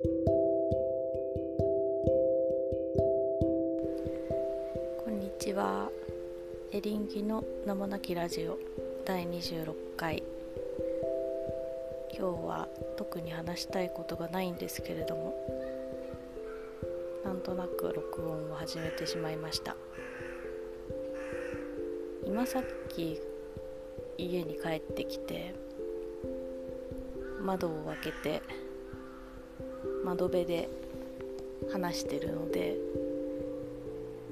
こんにちは。エリンギの名もなきラジオ第26回。今日は特に話したいことがないんですけれどもなんとなく録音を始めてしまいました。今さっき家に帰ってきて窓を開けて窓辺で話してるので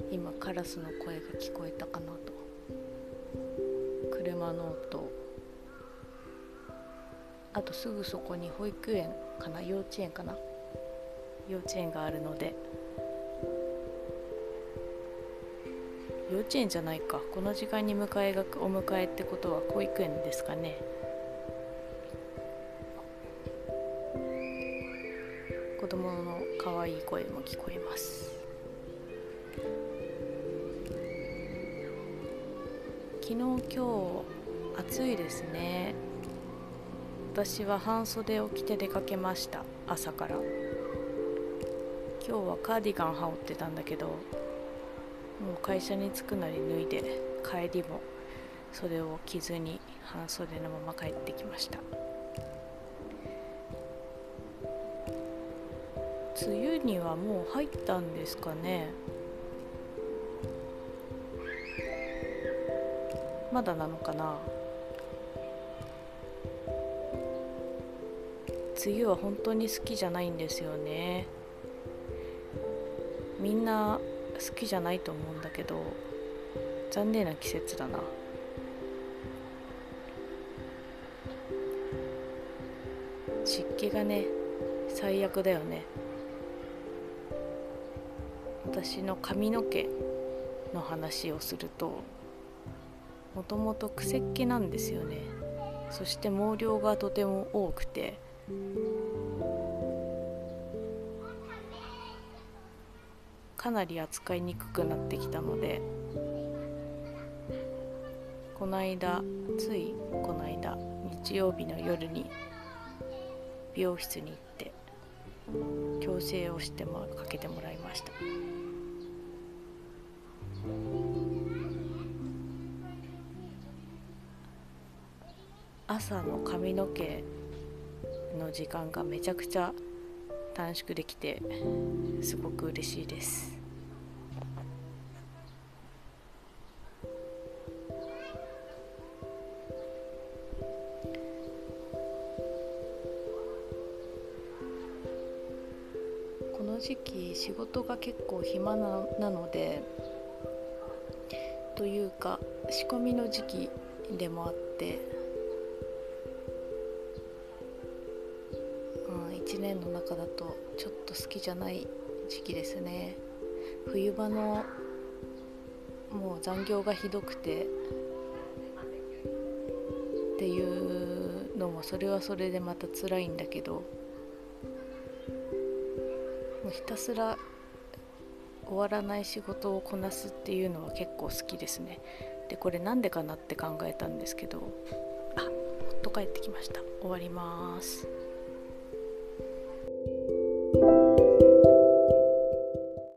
今カラスの声が聞こえたかなと。車の音。あとすぐそこに保育園かな？幼稚園かな？幼稚園があるので。幼稚園じゃないか。この時間に迎えがお迎えってことは保育園ですかね。子供の可愛い声も聞こえます。昨日今日暑いですね。私は半袖を着て出かけました。朝から。今日はカーディガン羽織ってたんだけどもう会社に着くなり脱いで帰りもそれを着ずに半袖のまま帰ってきました。梅雨にはもう入ったんですかね。まだなのかな。梅雨は本当に好きじゃないんですよね。みんな好きじゃないと思うんだけど残念な季節だな。湿気がね最悪だよね。私の髪の毛の話をするともともと癖っ気なんですよね。そして毛量がとても多くて。かなり扱いにくくなってきたのでこの間ついこの間日曜日の夜に美容室に行って矯正をしてもかけてもらいました。朝の髪の毛の時間がめちゃくちゃ短縮できてすごく嬉しいです。この時期仕事が結構暇ななのでというか仕込みの時期でもあってうん1年の中だとちょっと好きじゃない時期ですね。冬場のもう残業がひどくてっていうのもそれはそれでまた辛いんだけどもうひたすら終わらない仕事をこなすっていうのは結構好きですね。でこれなんでかなって考えたんですけど。あ夫帰ってきました。終わります。